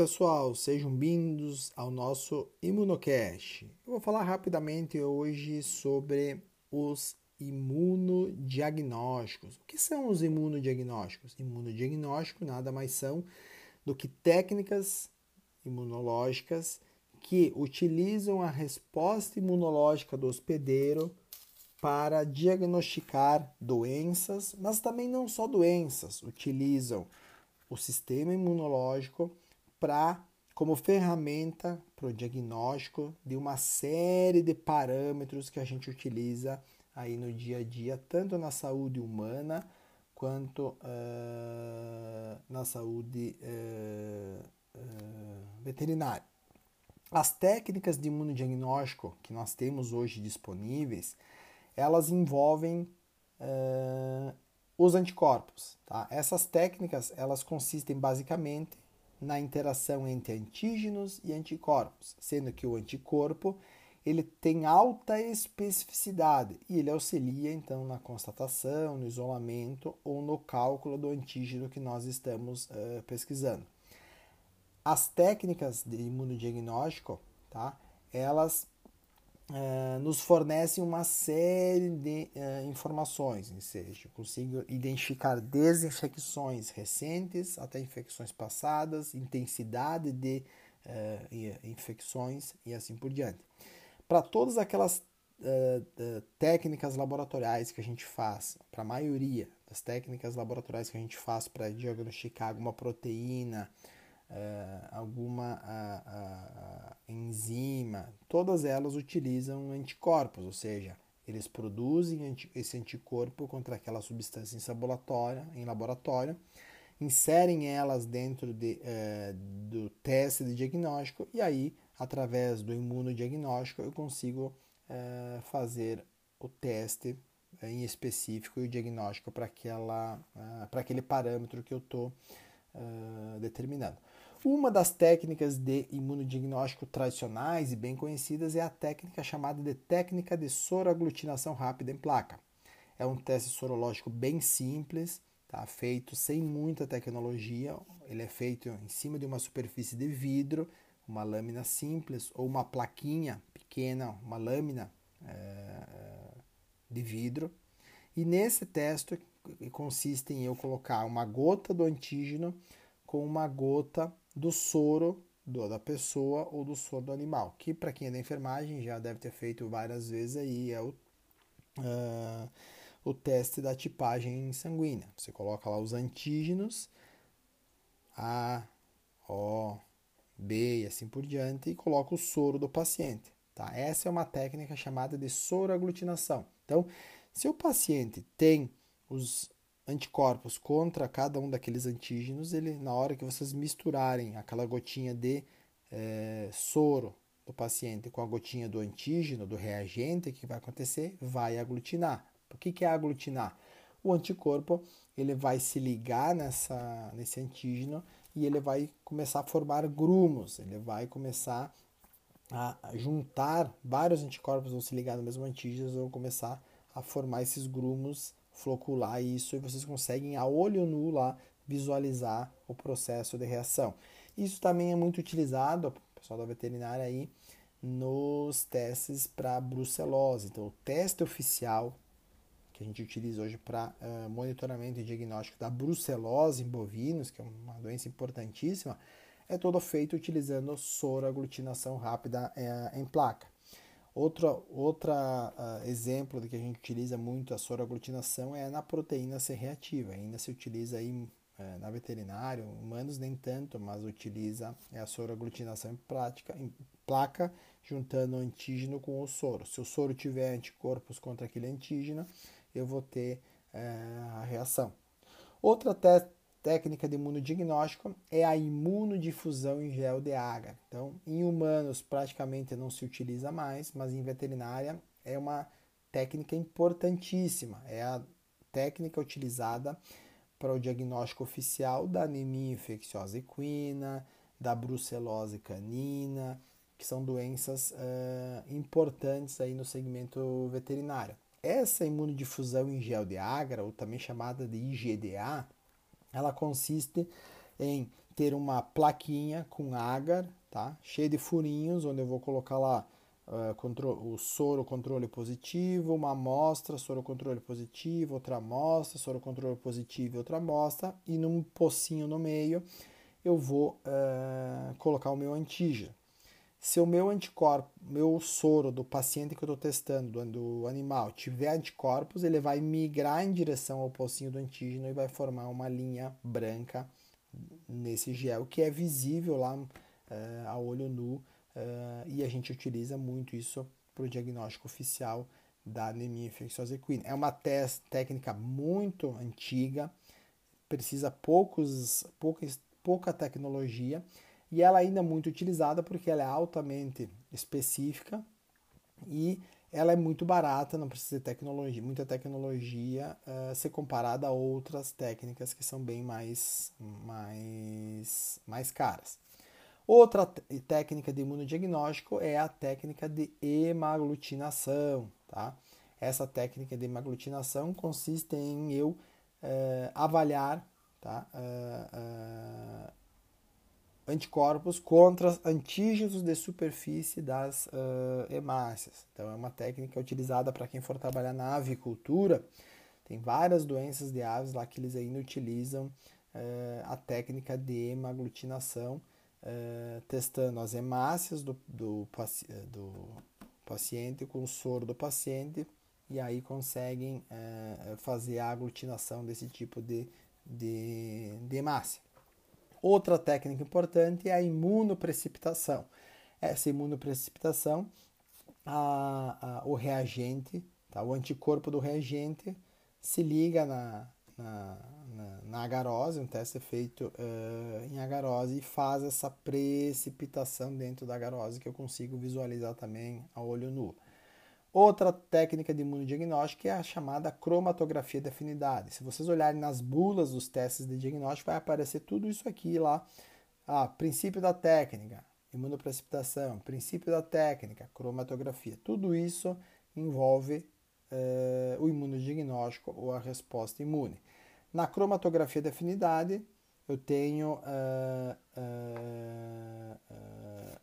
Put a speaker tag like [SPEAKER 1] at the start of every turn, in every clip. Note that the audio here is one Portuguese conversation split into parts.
[SPEAKER 1] pessoal, sejam bem-vindos ao nosso Imunocast. Eu vou falar rapidamente hoje sobre os imunodiagnósticos. O que são os imunodiagnósticos? Imunodiagnóstico nada mais são do que técnicas imunológicas que utilizam a resposta imunológica do hospedeiro para diagnosticar doenças, mas também não só doenças, utilizam o sistema imunológico para como ferramenta para o diagnóstico de uma série de parâmetros que a gente utiliza aí no dia a dia, tanto na saúde humana quanto uh, na saúde uh, uh, veterinária. As técnicas de imunodiagnóstico que nós temos hoje disponíveis, elas envolvem os anticorpos. Tá? Essas técnicas elas consistem basicamente na interação entre antígenos e anticorpos, sendo que o anticorpo ele tem alta especificidade e ele auxilia então na constatação, no isolamento ou no cálculo do antígeno que nós estamos uh, pesquisando. As técnicas de imunodiagnóstico, tá? Elas uh, nos fornecem uma série de uh, informações, ou seja, consigo identificar desde infecções recentes até infecções passadas, intensidade de uh, infecções e assim por diante. Para todas aquelas técnicas laboratoriais que a gente faz, para a maioria das técnicas laboratoriais que a gente faz para diagnosticar alguma proteína, uh, alguma uh, uh, enzima, todas elas utilizam anticorpos, ou seja, eles produzem anti esse anticorpo contra aquela substância em em laboratório inserem elas dentro de, eh, do teste de diagnóstico e aí, através do imunodiagnóstico, eu consigo eh, fazer o teste em específico e o diagnóstico para para aquele parâmetro que eu estou determinando. Uma das técnicas de imunodiagnóstico tradicionais e bem conhecidas é a técnica chamada de técnica de soroaglutinação rápida em placa. É um teste sorológico bem simples, tá? feito sem muita tecnologia. Ele é feito em cima de uma superfície de vidro, uma lâmina simples ou uma plaquinha pequena, uma lâmina é, de vidro. E nesse teste consiste em eu colocar uma gota do antígeno com uma gota do soro do, da pessoa ou do soro do animal, que para quem é da enfermagem já deve ter feito várias vezes aí, é o, uh, o teste da tipagem sanguínea. Você coloca lá os antígenos, A, O, B e assim por diante, e coloca o soro do paciente. Tá? Essa é uma técnica chamada de soroaglutinação. Então, se o paciente tem os anticorpos contra cada um daqueles antígenos, ele, na hora que vocês misturarem aquela gotinha de é, soro do paciente com a gotinha do antígeno, do reagente, o que vai acontecer? Vai aglutinar. O que, que é aglutinar? O anticorpo ele vai se ligar nessa, nesse antígeno e ele vai começar a formar grumos, ele vai começar a juntar vários anticorpos vão se ligar no mesmo antígeno, vão começar a formar esses grumos flocular isso e vocês conseguem a olho nu lá visualizar o processo de reação. Isso também é muito utilizado, pessoal da veterinária aí, nos testes para brucelose. Então, o teste oficial que a gente utiliza hoje para uh, monitoramento e diagnóstico da brucelose em bovinos, que é uma doença importantíssima, é todo feito utilizando soroaglutinação rápida uh, em placa. Outro outra, uh, exemplo de que a gente utiliza muito a soroaglutinação é na proteína C reativa. Ainda se utiliza aí uh, na veterinária, humanos nem tanto, mas utiliza a soroaglutinação em, prática, em placa, juntando o antígeno com o soro. Se o soro tiver anticorpos contra aquele antígeno, eu vou ter uh, a reação. Outra técnica de imunodiagnóstico é a imunodifusão em gel de agar. Então, em humanos praticamente não se utiliza mais, mas em veterinária é uma técnica importantíssima. É a técnica utilizada para o diagnóstico oficial da anemia infecciosa equina, da brucelose canina, que são doenças uh, importantes aí no segmento veterinário. Essa imunodifusão em gel de agar, ou também chamada de IgDA, ela consiste em ter uma plaquinha com agar, tá? Cheia de furinhos, onde eu vou colocar lá uh, o soro controle positivo, uma amostra, soro controle positivo, outra amostra, soro controle positivo, outra amostra, e num pocinho no meio eu vou uh, colocar o meu antígeno. Se o meu anticorpo, meu soro do paciente que eu estou testando, do, do, animal, tiver anticorpos, ele vai migrar em direção ao pocinho do antígeno e vai formar uma linha branca nesse gel, que é visível lá uh, a olho nu, uh, e a gente utiliza muito isso para o diagnóstico oficial da anemia infecciosa equina. É uma técnica muito antiga, precisa poucos, poucas, pouca tecnologia, e ela ainda é muito utilizada porque ela é altamente específica e ela é muito barata, não precisa de tecnologia, muita tecnologia uh, ser comparada a outras técnicas que são bem mais, mais, mais caras. Outra técnica de imunodiagnóstico é a técnica de hemaglutinação. Tá? Essa técnica de hemaglutinação consiste em eu uh, avaliar tá? Uh, anticorpos contra antígenos de superfície das uh, hemácias. Então, é uma técnica utilizada para quem for trabalhar na avicultura. Tem várias doenças de aves lá que eles ainda utilizam uh, a técnica de hemaglutinação, uh, testando as hemácias do, do, do, paciente com o soro do paciente e aí conseguem fazer a aglutinação desse tipo de, de, de hemácia. Outra técnica importante é a imunoprecipitação. Essa imunoprecipitação, a, a, o reagente, tá? o anticorpo do reagente se liga na, na, na, na agarose, um teste é feito uh, em agarose e faz essa precipitação dentro da agarose que eu consigo visualizar também a olho nu. Outra técnica de imunodiagnóstico é a chamada cromatografia de afinidade. Se vocês olharem nas bulas dos testes de diagnóstico, vai aparecer tudo isso aqui lá. Ah, princípio da técnica, imunoprecipitação, princípio da técnica, cromatografia. Tudo isso envolve eh, o imunodiagnóstico ou a resposta imune. Na cromatografia de afinidade, eu tenho uh, uh, uh,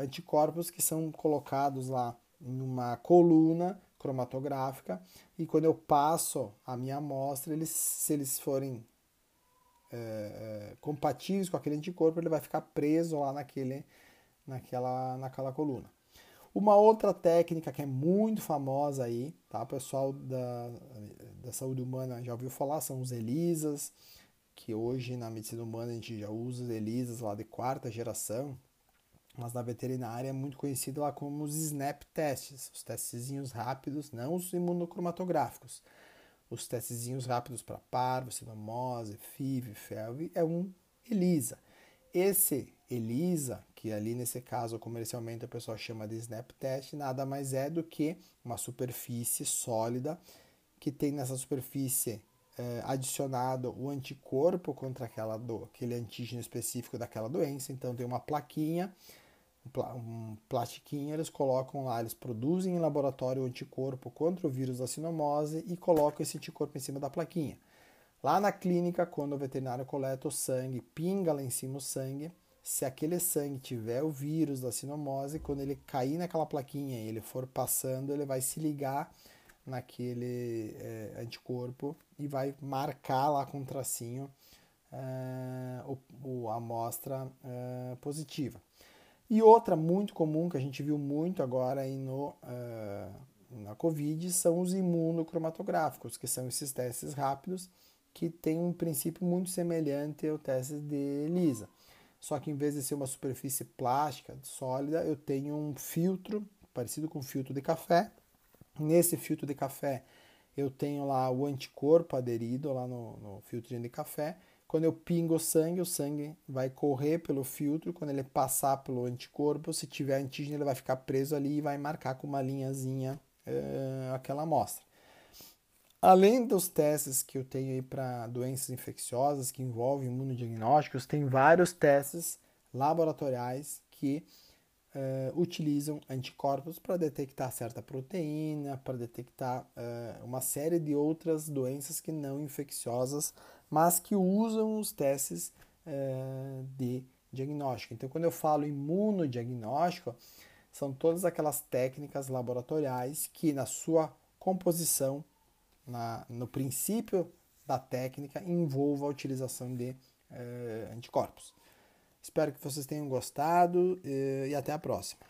[SPEAKER 1] anticorpos que são colocados lá numa coluna cromatográfica e quando eu passo a minha amostra, eles, se eles forem é, compatíveis com aquele anticorpo, ele vai ficar preso lá naquele, naquela, naquela coluna. Uma outra técnica que é muito famosa aí, tá? O pessoal da, da saúde humana já ouviu falar, são os ELISAs, que hoje na medicina humana a gente já usa os ELISAs lá de quarta geração, mas na veterinária é muito conhecido lá como os SNAP testes, os testezinhos rápidos, não os imunocromatográficos. Os testezinhos rápidos para parvo, sinomose, FIV, FeLV, é um ELISA. Esse ELISA, que ali nesse caso comercialmente o pessoal chama de SNAP test, nada mais é do que uma superfície sólida que tem nessa superfície eh, adicionado o anticorpo contra aquela do, aquele antígeno específico daquela doença. Então tem uma plaquinha um plastiquinho, eles colocam lá, eles produzem em laboratório o anticorpo contra o vírus da sinomose e colocam esse anticorpo em cima da plaquinha. Lá na clínica, quando o veterinário coleta o sangue, pinga lá em cima o sangue, se aquele sangue tiver o vírus da sinomose, quando ele cair naquela plaquinha e ele for passando, ele vai se ligar naquele é, anticorpo e vai marcar lá com um tracinho é, o, o, a amostra é, positiva. E outra muito comum que a gente viu muito agora aí no, uh, na Covid são os imunocromatográficos, que são esses testes rápidos que têm um princípio muito semelhante ao teste de ELISA. Só que em vez de ser uma superfície plástica, sólida, eu tenho um filtro parecido com um filtro de café. Nesse filtro de café eu tenho lá o anticorpo aderido lá no, no filtro de café quando eu pingo sangue, o sangue vai correr pelo filtro. Quando ele passar pelo anticorpo, se tiver antígeno, ele vai ficar preso ali e vai marcar com uma linhazinha uh, aquela amostra. Além dos testes que eu tenho aí para doenças infecciosas que envolvem imunodiagnósticos, tem vários testes laboratoriais que uh, utilizam anticorpos para detectar certa proteína, para detectar uh, uma série de outras doenças que não infecciosas mas que usam os testes uh, de diagnóstico. Então, quando eu falo imunodiagnóstico, são todas aquelas técnicas laboratoriais que, na sua composição, na, no princípio da técnica, envolva a utilização de uh, anticorpos. Espero que vocês tenham gostado uh, e até a próxima.